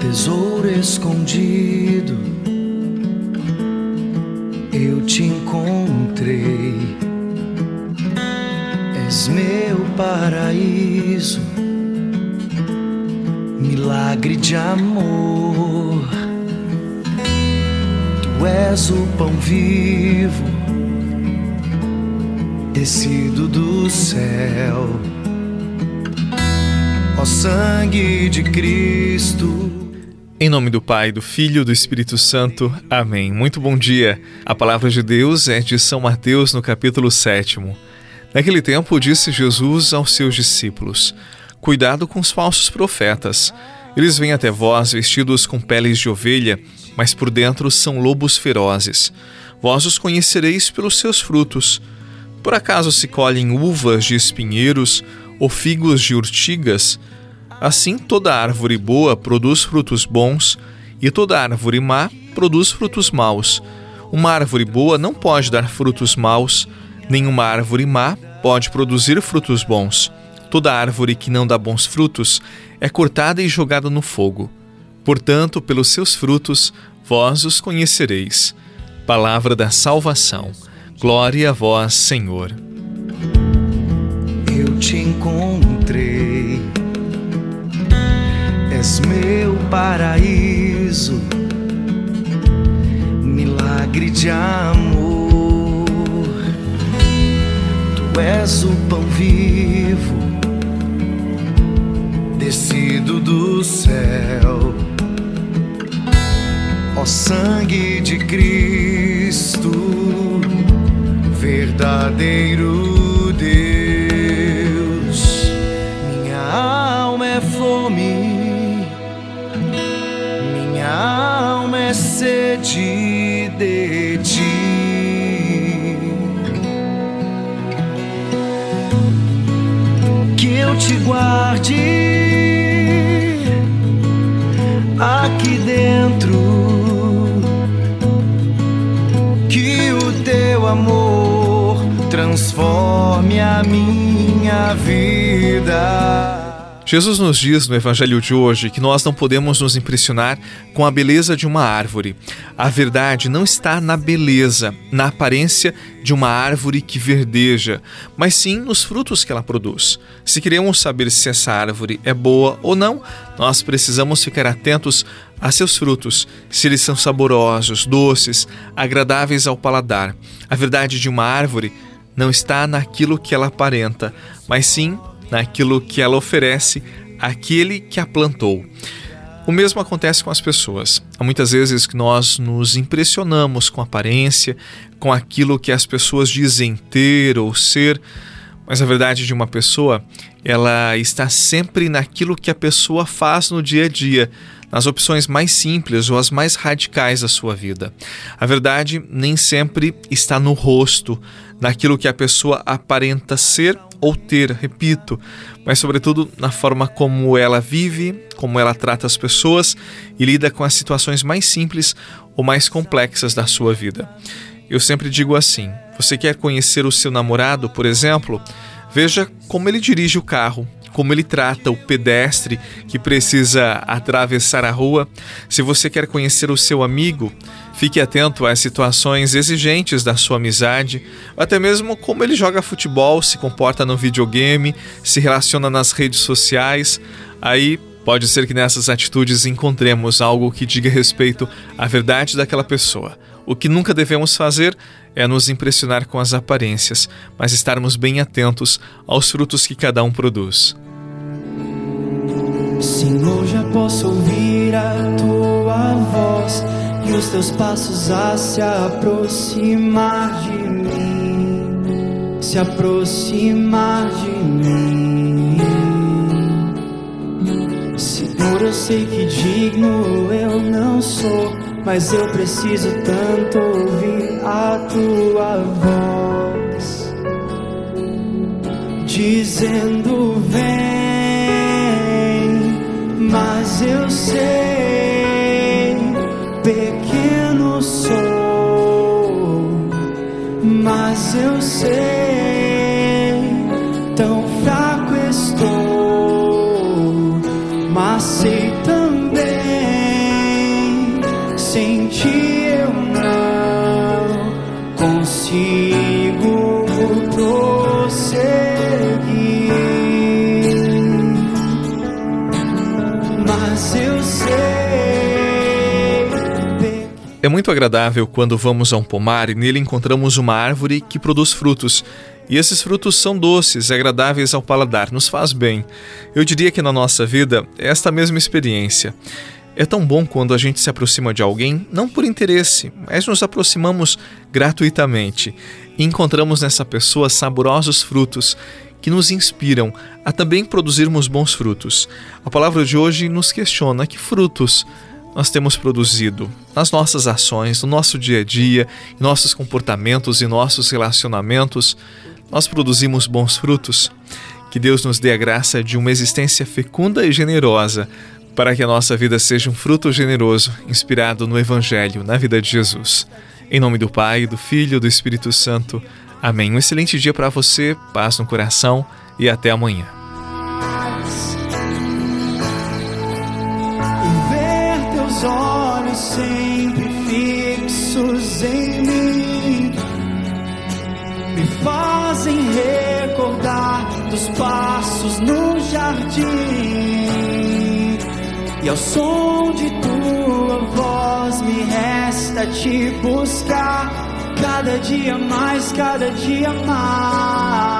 tesouro escondido, eu te encontrei. És meu paraíso, milagre de amor. Tu és o pão vivo, descido do céu. Ó sangue de Cristo em nome do Pai, do Filho e do Espírito Santo. Amém. Muito bom dia. A palavra de Deus é de São Mateus, no capítulo 7. Naquele tempo, disse Jesus aos seus discípulos: Cuidado com os falsos profetas. Eles vêm até vós vestidos com peles de ovelha, mas por dentro são lobos ferozes. Vós os conhecereis pelos seus frutos. Por acaso se colhem uvas de espinheiros ou figos de urtigas? Assim, toda árvore boa produz frutos bons, e toda árvore má produz frutos maus. Uma árvore boa não pode dar frutos maus, nenhuma árvore má pode produzir frutos bons. Toda árvore que não dá bons frutos é cortada e jogada no fogo. Portanto, pelos seus frutos vós os conhecereis. Palavra da salvação. Glória a vós, Senhor. Eu te encontrei paraíso, milagre de amor. Tu és o pão vivo, descido do céu. Ó sangue de Cristo, verdadeiro Deus, aqui dentro. Que o teu amor transforme a minha vida. Jesus nos diz no Evangelho de hoje que nós não podemos nos impressionar com a beleza de uma árvore. A verdade não está na beleza, na aparência de uma árvore que verdeja, mas sim nos frutos que ela produz. Se queremos saber se essa árvore é boa ou não, nós precisamos ficar atentos a seus frutos, se eles são saborosos, doces, agradáveis ao paladar. A verdade de uma árvore não está naquilo que ela aparenta, mas sim naquilo que ela oferece àquele que a plantou. O mesmo acontece com as pessoas. Há muitas vezes que nós nos impressionamos com a aparência, com aquilo que as pessoas dizem ter ou ser, mas a verdade de uma pessoa, ela está sempre naquilo que a pessoa faz no dia a dia, nas opções mais simples ou as mais radicais da sua vida. A verdade nem sempre está no rosto, naquilo que a pessoa aparenta ser ou ter, repito, mas sobretudo na forma como ela vive, como ela trata as pessoas e lida com as situações mais simples ou mais complexas da sua vida. Eu sempre digo assim: você quer conhecer o seu namorado, por exemplo? Veja como ele dirige o carro, como ele trata o pedestre que precisa atravessar a rua. Se você quer conhecer o seu amigo, fique atento às situações exigentes da sua amizade, até mesmo como ele joga futebol, se comporta no videogame, se relaciona nas redes sociais. Aí pode ser que nessas atitudes encontremos algo que diga respeito à verdade daquela pessoa. O que nunca devemos fazer é nos impressionar com as aparências, mas estarmos bem atentos aos frutos que cada um produz. Senhor, já posso ouvir a tua voz e os teus passos a se aproximar de mim, se aproximar de mim. Senhor, eu sei que digno eu não sou mas eu preciso tanto ouvir a tua voz dizendo vem, mas eu sei pequeno sou, mas eu sei tão fraco estou, mas sei também muito agradável quando vamos a um pomar e nele encontramos uma árvore que produz frutos. E esses frutos são doces, agradáveis ao paladar, nos faz bem. Eu diria que na nossa vida é esta mesma experiência. É tão bom quando a gente se aproxima de alguém, não por interesse, mas nos aproximamos gratuitamente e encontramos nessa pessoa saborosos frutos que nos inspiram a também produzirmos bons frutos. A palavra de hoje nos questiona que frutos nós temos produzido nas nossas ações, no nosso dia a dia, em nossos comportamentos e nossos relacionamentos. Nós produzimos bons frutos. Que Deus nos dê a graça de uma existência fecunda e generosa, para que a nossa vida seja um fruto generoso, inspirado no Evangelho, na vida de Jesus. Em nome do Pai, do Filho e do Espírito Santo. Amém. Um excelente dia para você, paz no coração e até amanhã. Olhos sempre fixos em mim. Me fazem recordar dos passos no jardim. E ao som de tua voz me resta te buscar. Cada dia mais, cada dia mais.